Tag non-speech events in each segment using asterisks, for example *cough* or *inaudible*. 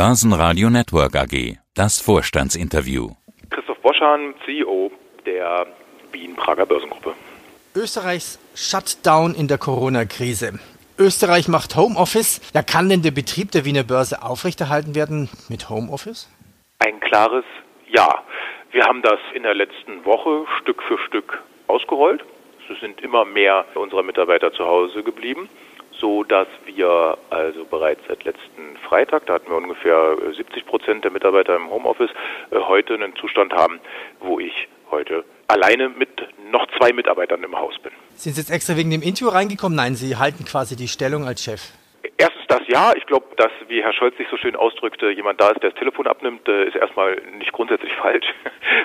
Börsenradio Network AG. Das Vorstandsinterview. Christoph Boschan, CEO der Wien Prager Börsengruppe. Österreichs Shutdown in der Corona-Krise. Österreich macht Homeoffice. Ja, kann denn der Betrieb der Wiener Börse aufrechterhalten werden mit Homeoffice? Ein klares Ja. Wir haben das in der letzten Woche Stück für Stück ausgerollt. Es sind immer mehr unserer Mitarbeiter zu Hause geblieben, so dass wir also bereits seit letzten Freitag, da hatten wir ungefähr 70 Prozent der Mitarbeiter im Homeoffice, äh, heute einen Zustand haben, wo ich heute alleine mit noch zwei Mitarbeitern im Haus bin. Sind Sie jetzt extra wegen dem Interview reingekommen? Nein, Sie halten quasi die Stellung als Chef. Erstens das ja. Ich glaube, dass, wie Herr Scholz sich so schön ausdrückte, jemand da ist, der das Telefon abnimmt, äh, ist erstmal nicht grundsätzlich *laughs* falsch.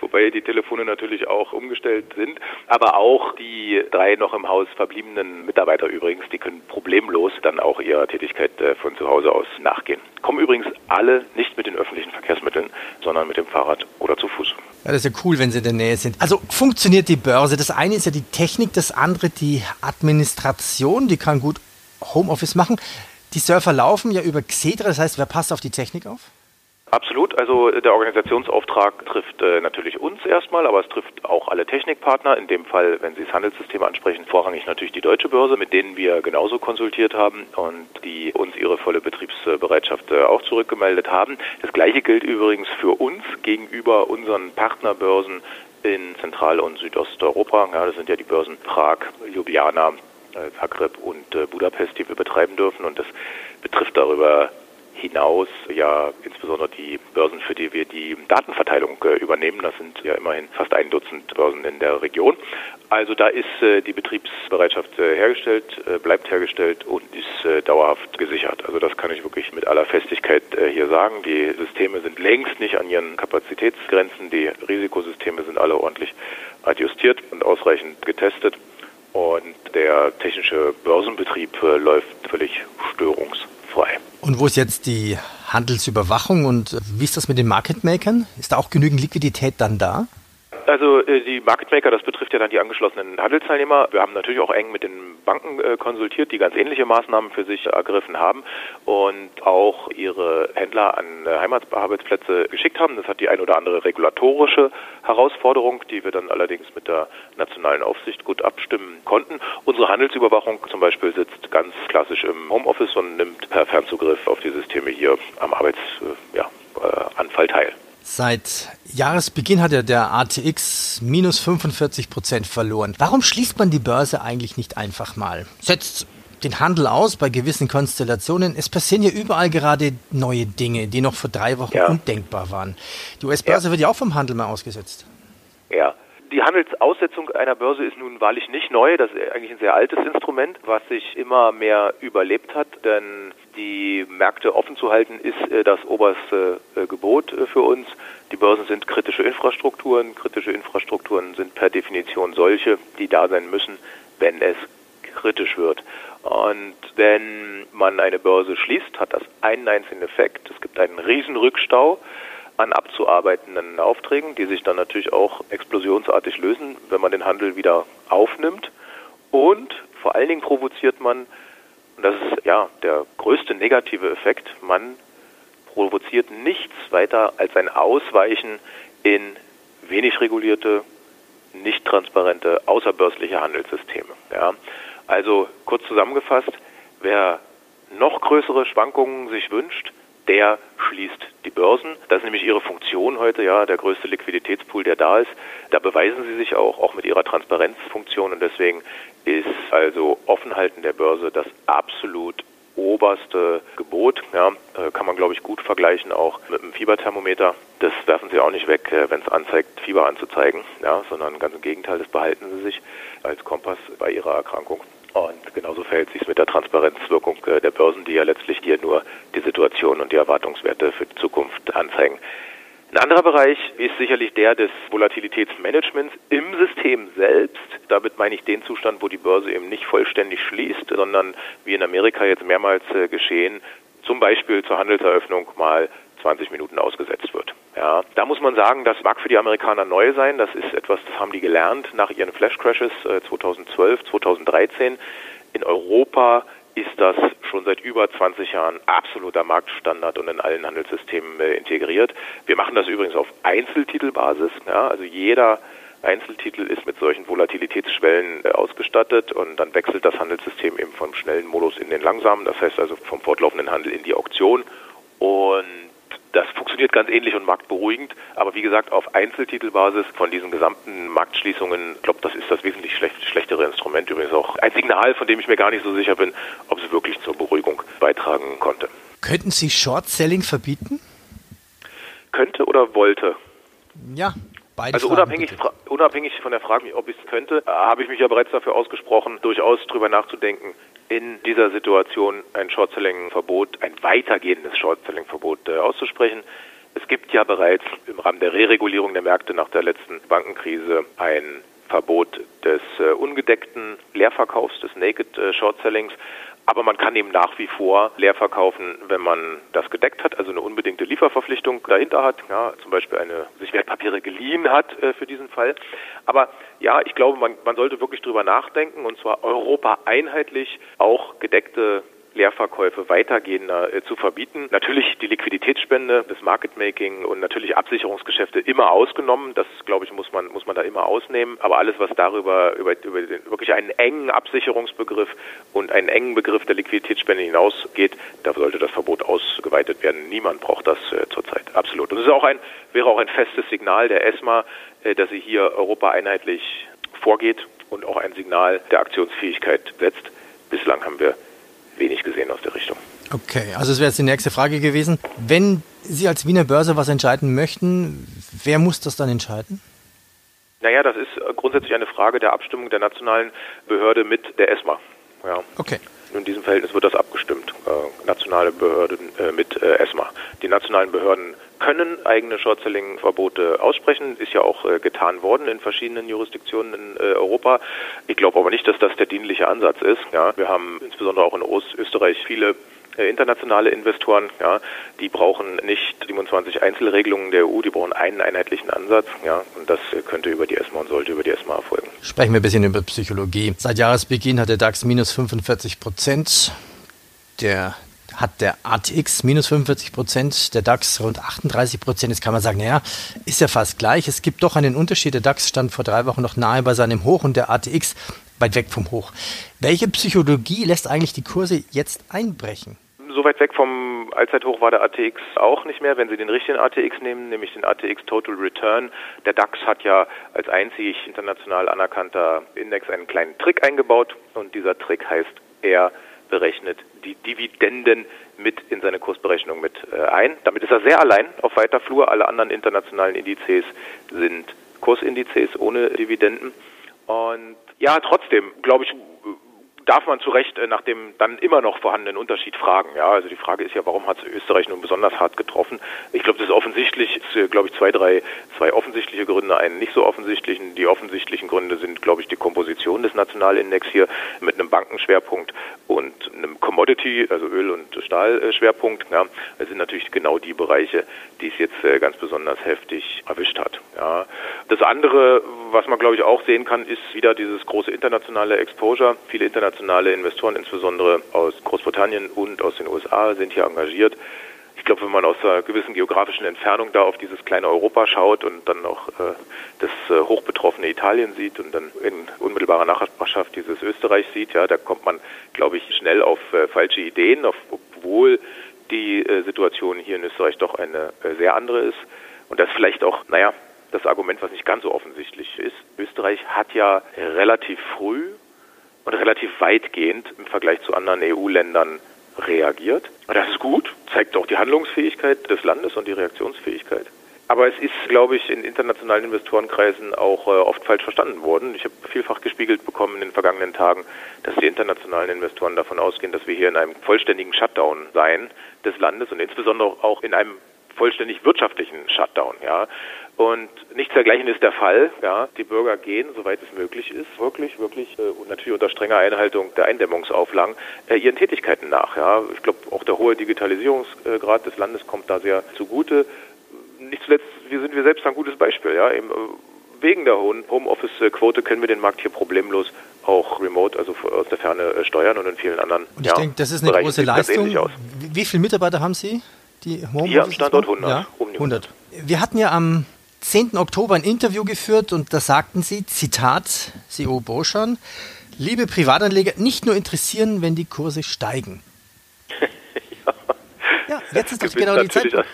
Wobei die Telefone natürlich auch umgestellt sind. Aber auch die drei noch im Haus verbliebenen Mitarbeiter übrigens, die können problemlos dann auch ihrer Tätigkeit äh, von zu Hause aus nachgehen. Kommen übrigens alle nicht mit den öffentlichen Verkehrsmitteln, sondern mit dem Fahrrad oder zu Fuß. Ja, das ist ja cool, wenn sie in der Nähe sind. Also funktioniert die Börse. Das eine ist ja die Technik, das andere die Administration. Die kann gut Homeoffice machen. Die Surfer laufen ja über Xetra, das heißt, wer passt auf die Technik auf? Absolut. Also der Organisationsauftrag trifft äh, natürlich uns erstmal, aber es trifft auch alle Technikpartner. In dem Fall, wenn Sie das Handelssystem ansprechen, vorrangig natürlich die Deutsche Börse, mit denen wir genauso konsultiert haben und die uns ihre volle Betriebsbereitschaft äh, auch zurückgemeldet haben. Das gleiche gilt übrigens für uns gegenüber unseren Partnerbörsen in Zentral- und Südosteuropa. Ja, das sind ja die Börsen Prag, Ljubljana, äh, Zagreb und äh, Budapest, die wir betreiben dürfen. Und das betrifft darüber hinaus ja insbesondere die Börsen, für die wir die Datenverteilung äh, übernehmen. Das sind ja immerhin fast ein Dutzend Börsen in der Region. Also da ist äh, die Betriebsbereitschaft äh, hergestellt, bleibt hergestellt und ist dauerhaft gesichert. Also das kann ich wirklich mit aller Festigkeit hier sagen. Die Systeme sind längst nicht an ihren Kapazitätsgrenzen. Die Risikosysteme sind alle ordentlich adjustiert und ausreichend getestet. Und der technische Börsenbetrieb läuft völlig störungsfrei. Und wo ist jetzt die Handelsüberwachung und wie ist das mit den Market Makern? Ist da auch genügend Liquidität dann da? Also äh, die Market Maker, das betrifft ja dann die angeschlossenen Handelsteilnehmer. Wir haben natürlich auch eng mit den Banken äh, konsultiert, die ganz ähnliche Maßnahmen für sich ergriffen haben und auch ihre Händler an äh, Heimatarbeitsplätze geschickt haben. Das hat die ein oder andere regulatorische Herausforderung, die wir dann allerdings mit der nationalen Aufsicht gut abstimmen konnten. Unsere Handelsüberwachung zum Beispiel sitzt ganz klassisch im Homeoffice und nimmt per Fernzugriff auf die Systeme hier am Arbeitsanfall ja, teil. Seit Jahresbeginn hat ja der ATX minus 45 Prozent verloren. Warum schließt man die Börse eigentlich nicht einfach mal? Setzt den Handel aus bei gewissen Konstellationen. Es passieren ja überall gerade neue Dinge, die noch vor drei Wochen ja. undenkbar waren. Die US-Börse ja. wird ja auch vom Handel mal ausgesetzt. Ja, die Handelsaussetzung einer Börse ist nun wahrlich nicht neu. Das ist eigentlich ein sehr altes Instrument, was sich immer mehr überlebt hat. Denn die Märkte offen zu halten, ist äh, das oberste äh, Gebot äh, für uns. Die Börsen sind kritische Infrastrukturen. Kritische Infrastrukturen sind per Definition solche, die da sein müssen, wenn es kritisch wird. Und wenn man eine Börse schließt, hat das einen einzigen Effekt. Es gibt einen Riesenrückstau an abzuarbeitenden Aufträgen, die sich dann natürlich auch explosionsartig lösen, wenn man den Handel wieder aufnimmt. Und vor allen Dingen provoziert man, und das ist ja der größte negative Effekt, man provoziert nichts weiter als ein Ausweichen in wenig regulierte, nicht transparente, außerbörsliche Handelssysteme. Ja. Also kurz zusammengefasst, wer noch größere Schwankungen sich wünscht, der schließt die Börsen. Das ist nämlich ihre Funktion heute, ja, der größte Liquiditätspool, der da ist. Da beweisen sie sich auch, auch mit ihrer Transparenzfunktion und deswegen ist also Offenhalten der Börse das absolut oberste Gebot. Ja, äh, kann man, glaube ich, gut vergleichen auch mit einem Fieberthermometer. Das werfen Sie auch nicht weg, äh, wenn es anzeigt, Fieber anzuzeigen, ja, sondern ganz im Gegenteil, das behalten Sie sich als Kompass bei Ihrer Erkrankung. Und genauso verhält sich es mit der Transparenzwirkung äh, der Börsen, die ja letztlich hier nur Situation und die Erwartungswerte für die Zukunft anzeigen. Ein anderer Bereich ist sicherlich der des Volatilitätsmanagements im System selbst. Damit meine ich den Zustand, wo die Börse eben nicht vollständig schließt, sondern wie in Amerika jetzt mehrmals äh, geschehen, zum Beispiel zur Handelseröffnung mal 20 Minuten ausgesetzt wird. Ja, da muss man sagen, das mag für die Amerikaner neu sein. Das ist etwas, das haben die gelernt nach ihren Flash Crashes 2012, äh, 2013. In Europa ist das schon seit über 20 Jahren absoluter Marktstandard und in allen Handelssystemen äh, integriert. Wir machen das übrigens auf Einzeltitelbasis. Ja, also jeder Einzeltitel ist mit solchen Volatilitätsschwellen äh, ausgestattet und dann wechselt das Handelssystem eben vom schnellen Modus in den langsamen, das heißt also vom fortlaufenden Handel in die Auktion und das funktioniert ganz ähnlich und marktberuhigend, aber wie gesagt auf Einzeltitelbasis von diesen gesamten Marktschließungen, ich glaube, das ist das wesentlich schlecht, schlechtere Instrument, übrigens auch ein Signal, von dem ich mir gar nicht so sicher bin, ob es wirklich zur Beruhigung beitragen konnte. Könnten Sie Short-Selling verbieten? Könnte oder wollte? Ja, Beide also unabhängig, unabhängig von der Frage, ob ich es könnte, habe ich mich ja bereits dafür ausgesprochen, durchaus darüber nachzudenken, in dieser Situation ein Short-Selling-Verbot, ein weitergehendes Short-Selling-Verbot äh, auszusprechen. Es gibt ja bereits im Rahmen der Reregulierung der Märkte nach der letzten Bankenkrise ein Verbot des äh, ungedeckten Leerverkaufs, des Naked äh, Short Sellings. Aber man kann eben nach wie vor leer verkaufen, wenn man das gedeckt hat, also eine unbedingte Lieferverpflichtung dahinter hat, ja, zum Beispiel eine sich Wertpapiere geliehen hat äh, für diesen Fall. Aber ja, ich glaube, man, man sollte wirklich drüber nachdenken und zwar Europa einheitlich auch gedeckte Leerverkäufe weitergehender äh, zu verbieten. Natürlich die Liquiditätsspende, das Marketmaking und natürlich Absicherungsgeschäfte immer ausgenommen. Das, glaube ich, muss man, muss man da immer ausnehmen. Aber alles, was darüber, über, über den, wirklich einen engen Absicherungsbegriff und einen engen Begriff der Liquiditätsspende hinausgeht, da sollte das Verbot ausgeweitet werden. Niemand braucht das äh, zurzeit. Absolut. Und es wäre auch ein festes Signal der ESMA, äh, dass sie hier Europa einheitlich vorgeht und auch ein Signal der Aktionsfähigkeit setzt. Bislang haben wir wenig gesehen aus der Richtung. Okay, also das wäre jetzt die nächste Frage gewesen. Wenn Sie als Wiener Börse was entscheiden möchten, wer muss das dann entscheiden? Naja, das ist grundsätzlich eine Frage der Abstimmung der nationalen Behörde mit der ESMA. Ja. Okay. In diesem Verhältnis wird das abgestimmt. Äh, nationale Behörden äh, mit äh, ESMA. Die nationalen Behörden können eigene Short-Selling-Verbote aussprechen. Ist ja auch äh, getan worden in verschiedenen Jurisdiktionen in äh, Europa. Ich glaube aber nicht, dass das der dienliche Ansatz ist. Ja, wir haben insbesondere auch in Österreich viele äh, internationale Investoren, ja, die brauchen nicht 27 Einzelregelungen der EU, die brauchen einen einheitlichen Ansatz, ja, und das könnte über die ESMA und sollte über die ESMA erfolgen. Sprechen wir ein bisschen über Psychologie. Seit Jahresbeginn hat der DAX minus 45 Prozent. Der hat der ATX minus 45 Prozent, der DAX rund 38 Prozent. Jetzt kann man sagen, naja, ist ja fast gleich. Es gibt doch einen Unterschied. Der DAX stand vor drei Wochen noch nahe bei seinem Hoch und der ATX weit weg vom Hoch. Welche Psychologie lässt eigentlich die Kurse jetzt einbrechen? So weit weg vom Allzeithoch war der ATX auch nicht mehr, wenn Sie den richtigen ATX nehmen, nämlich den ATX Total Return. Der DAX hat ja als einzig international anerkannter Index einen kleinen Trick eingebaut und dieser Trick heißt, er berechnet die Dividenden mit in seine Kursberechnung mit äh, ein. Damit ist er sehr allein auf weiter Flur. Alle anderen internationalen Indizes sind Kursindizes ohne Dividenden. Und ja, trotzdem, glaube ich, darf man zu Recht äh, nach dem dann immer noch vorhandenen Unterschied fragen. Ja, also die Frage ist ja, warum hat Österreich nun besonders hart getroffen? Ich glaube, das ist offensichtlich, ist, äh, glaube ich, zwei, drei, zwei offensichtliche Gründe, einen nicht so offensichtlichen. Die offensichtlichen Gründe sind, glaube ich, die Komposition des Nationalindex hier mit einem Bankenschwerpunkt und einem Commodity, also Öl- und Stahlschwerpunkt. Ja, das sind natürlich genau die Bereiche, die es jetzt äh, ganz besonders heftig erwischt hat. Ja. Das andere, was man, glaube ich, auch sehen kann, ist wieder dieses große internationale Exposure. Viele internationale internationale Investoren, insbesondere aus Großbritannien und aus den USA, sind hier engagiert. Ich glaube, wenn man aus einer gewissen geografischen Entfernung da auf dieses kleine Europa schaut und dann noch äh, das äh, hochbetroffene Italien sieht und dann in unmittelbarer Nachbarschaft dieses Österreich sieht, ja, da kommt man, glaube ich, schnell auf äh, falsche Ideen, obwohl die äh, Situation hier in Österreich doch eine äh, sehr andere ist. Und das vielleicht auch, naja, das Argument, was nicht ganz so offensichtlich ist. Österreich hat ja relativ früh und relativ weitgehend im Vergleich zu anderen EU-Ländern reagiert. Das ist gut, zeigt auch die Handlungsfähigkeit des Landes und die Reaktionsfähigkeit. Aber es ist, glaube ich, in internationalen Investorenkreisen auch äh, oft falsch verstanden worden. Ich habe vielfach gespiegelt bekommen in den vergangenen Tagen, dass die internationalen Investoren davon ausgehen, dass wir hier in einem vollständigen Shutdown seien des Landes und insbesondere auch in einem vollständig wirtschaftlichen Shutdown. Ja. Und nichts dergleichen ist der Fall. Ja. Die Bürger gehen, soweit es möglich ist, wirklich, wirklich äh, und natürlich unter strenger Einhaltung der Eindämmungsauflagen äh, ihren Tätigkeiten nach. Ja. Ich glaube, auch der hohe Digitalisierungsgrad des Landes kommt da sehr zugute. Nicht zuletzt wir sind wir selbst ein gutes Beispiel. Ja. Eben, äh, wegen der hohen Homeoffice-Quote können wir den Markt hier problemlos auch remote, also aus der Ferne äh, steuern und in vielen anderen. Und ich ja, denke, das ist eine Bereichen große Leistung. Wie viele Mitarbeiter haben Sie? Die Hier am Standort 100. Ja, um 100. Wir hatten ja am 10. Oktober ein Interview geführt und da sagten Sie, Zitat, CEO Boschan, liebe Privatanleger, nicht nur interessieren, wenn die Kurse steigen. ja. *laughs* ja. jetzt ist doch genau die Zeit. *laughs*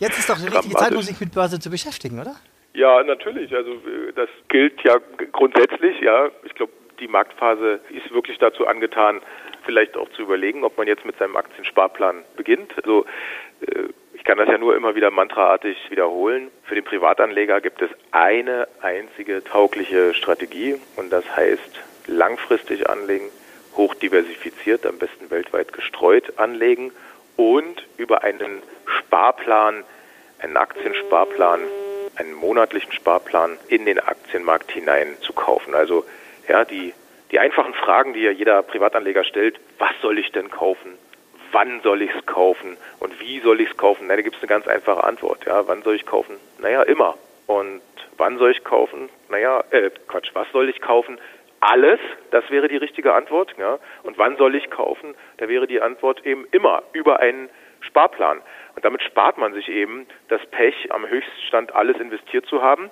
Jetzt ist doch die richtige Zeit, um sich mit Börse zu beschäftigen, oder? Ja, natürlich. Also das gilt ja grundsätzlich, ja. Ich glaube, die Marktphase ist wirklich dazu angetan, vielleicht auch zu überlegen, ob man jetzt mit seinem Aktiensparplan beginnt. Also äh, kann das ja nur immer wieder mantraartig wiederholen. Für den Privatanleger gibt es eine einzige taugliche Strategie und das heißt langfristig anlegen, hoch diversifiziert, am besten weltweit gestreut anlegen und über einen Sparplan, einen Aktiensparplan, einen monatlichen Sparplan in den Aktienmarkt hinein zu kaufen. Also ja, die, die einfachen Fragen, die ja jeder Privatanleger stellt, was soll ich denn kaufen? Wann soll ich es kaufen? Und wie soll ich es kaufen? Na, da gibt es eine ganz einfache Antwort. Ja, wann soll ich kaufen? Naja, immer. Und wann soll ich kaufen? Naja, äh, Quatsch, was soll ich kaufen? Alles, das wäre die richtige Antwort. Ja. Und wann soll ich kaufen? Da wäre die Antwort eben immer über einen Sparplan. Und damit spart man sich eben das Pech, am Höchststand alles investiert zu haben.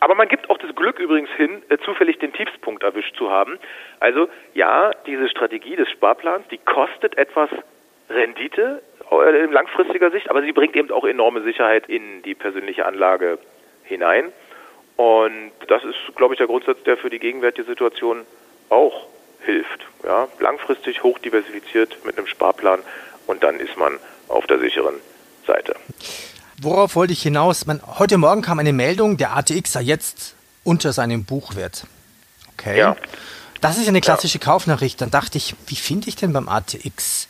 Aber man gibt auch das Glück übrigens hin, äh, zufällig den Tiefspunkt erwischt zu haben. Also ja, diese Strategie des Sparplans, die kostet etwas Rendite äh, in langfristiger Sicht, aber sie bringt eben auch enorme Sicherheit in die persönliche Anlage hinein. Und das ist, glaube ich, der Grundsatz, der für die gegenwärtige Situation auch hilft. Ja, langfristig hoch diversifiziert mit einem Sparplan und dann ist man auf der sicheren Seite. Worauf wollte ich hinaus? Man, heute Morgen kam eine Meldung, der ATX sei jetzt unter seinem Buchwert. Okay. Ja. Das ist eine klassische ja. Kaufnachricht. Dann dachte ich, wie finde ich denn beim ATX?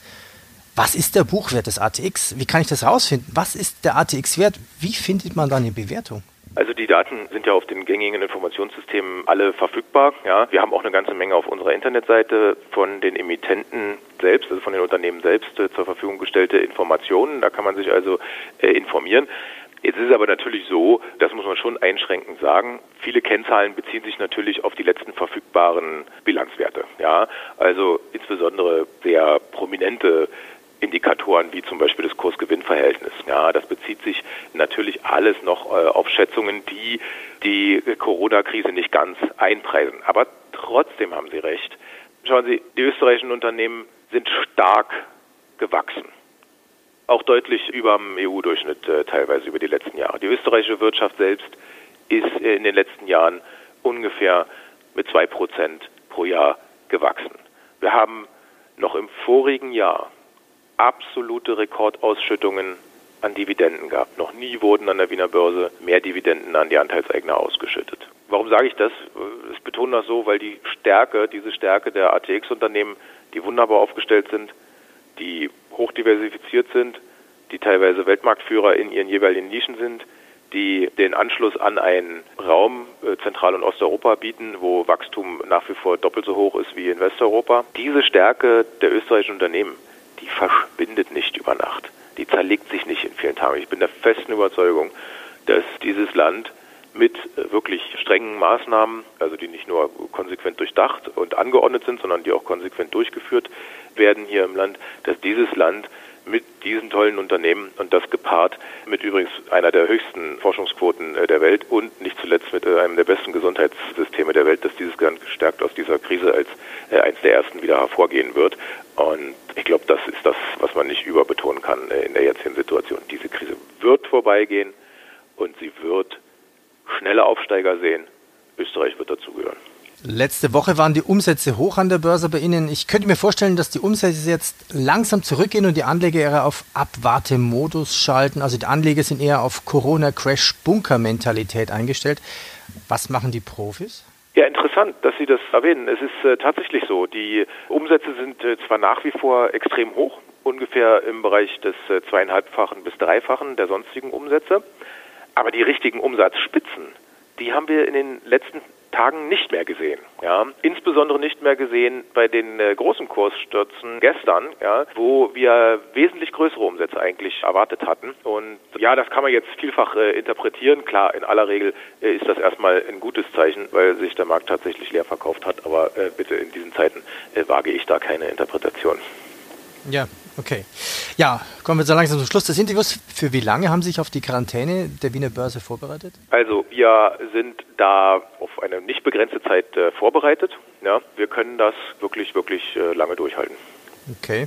Was ist der Buchwert des ATX? Wie kann ich das rausfinden? Was ist der ATX wert? Wie findet man da eine Bewertung? Also die Daten sind ja auf den gängigen Informationssystemen alle verfügbar. Ja, wir haben auch eine ganze Menge auf unserer Internetseite von den Emittenten selbst, also von den Unternehmen selbst äh, zur Verfügung gestellte Informationen. Da kann man sich also äh, informieren. Jetzt ist es aber natürlich so, das muss man schon einschränkend sagen, viele Kennzahlen beziehen sich natürlich auf die letzten verfügbaren Bilanzwerte. Ja, also insbesondere sehr prominente Indikatoren wie zum Beispiel das Kursgewinnverhältnis. Ja, das bezieht sich natürlich alles noch äh, auf Schätzungen, die die Corona-Krise nicht ganz einpreisen. Aber trotzdem haben Sie recht. Schauen Sie, die österreichischen Unternehmen sind stark gewachsen. Auch deutlich über dem EU-Durchschnitt äh, teilweise über die letzten Jahre. Die österreichische Wirtschaft selbst ist in den letzten Jahren ungefähr mit zwei Prozent pro Jahr gewachsen. Wir haben noch im vorigen Jahr absolute Rekordausschüttungen an Dividenden gehabt. Noch nie wurden an der Wiener Börse mehr Dividenden an die Anteilseigner ausgeschüttet. Warum sage ich das? Ich betone das so, weil die Stärke, diese Stärke der ATX-Unternehmen, die wunderbar aufgestellt sind, die hochdiversifiziert sind, die teilweise Weltmarktführer in ihren jeweiligen Nischen sind, die den Anschluss an einen Raum äh, Zentral- und Osteuropa bieten, wo Wachstum nach wie vor doppelt so hoch ist wie in Westeuropa. Diese Stärke der österreichischen Unternehmen, die verschwindet nicht über Nacht. Die zerlegt sich nicht in vielen Tagen. Ich bin der festen Überzeugung, dass dieses Land mit äh, wirklich strengen Maßnahmen, also die nicht nur konsequent durchdacht und angeordnet sind, sondern die auch konsequent durchgeführt werden hier im Land, dass dieses Land mit diesen tollen Unternehmen und das gepaart mit übrigens einer der höchsten Forschungsquoten äh, der Welt und nicht zuletzt mit äh, einem der besten Gesundheitssysteme der Welt, dass dieses Land gestärkt aus dieser Krise als eins der ersten wieder hervorgehen wird. Und ich glaube, das ist das, was man nicht überbetonen kann in der jetzigen Situation. Diese Krise wird vorbeigehen und sie wird schnelle Aufsteiger sehen. Österreich wird dazugehören. Letzte Woche waren die Umsätze hoch an der Börse bei Ihnen. Ich könnte mir vorstellen, dass die Umsätze jetzt langsam zurückgehen und die Anleger eher auf Abwartemodus schalten. Also die Anleger sind eher auf Corona-Crash-Bunker-Mentalität eingestellt. Was machen die Profis? Ja, interessant, dass Sie das erwähnen. Es ist äh, tatsächlich so. Die Umsätze sind äh, zwar nach wie vor extrem hoch, ungefähr im Bereich des äh, zweieinhalbfachen bis dreifachen der sonstigen Umsätze. Aber die richtigen Umsatzspitzen, die haben wir in den letzten Tagen nicht mehr gesehen. Ja, insbesondere nicht mehr gesehen bei den äh, großen Kursstürzen gestern, ja, wo wir wesentlich größere Umsätze eigentlich erwartet hatten. Und ja, das kann man jetzt vielfach äh, interpretieren. Klar, in aller Regel äh, ist das erstmal ein gutes Zeichen, weil sich der Markt tatsächlich leer verkauft hat. Aber äh, bitte in diesen Zeiten äh, wage ich da keine Interpretation. Ja, okay. Ja, kommen wir so langsam zum Schluss des Interviews. Für wie lange haben Sie sich auf die Quarantäne der Wiener Börse vorbereitet? Also wir sind da auf eine nicht begrenzte Zeit äh, vorbereitet. Ja, wir können das wirklich, wirklich äh, lange durchhalten. Okay.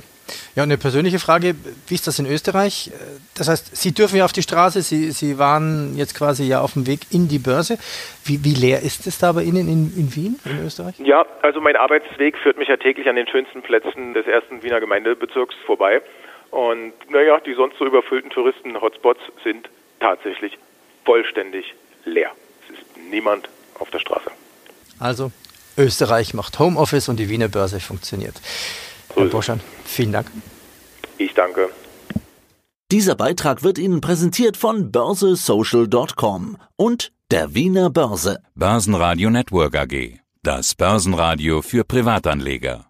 Ja, eine persönliche Frage, wie ist das in Österreich? Das heißt, Sie dürfen ja auf die Straße, Sie, Sie waren jetzt quasi ja auf dem Weg in die Börse. Wie, wie leer ist es da bei Ihnen in, in Wien, in Österreich? Ja, also mein Arbeitsweg führt mich ja täglich an den schönsten Plätzen des ersten Wiener Gemeindebezirks vorbei. Und naja, die sonst so überfüllten Touristen-Hotspots sind tatsächlich vollständig leer. Es ist niemand auf der Straße. Also, Österreich macht Homeoffice und die Wiener Börse funktioniert. Herr Boschan, vielen Dank. Ich danke. Dieser Beitrag wird Ihnen präsentiert von börsesocial.com und der Wiener Börse. Börsenradio Network AG. Das Börsenradio für Privatanleger.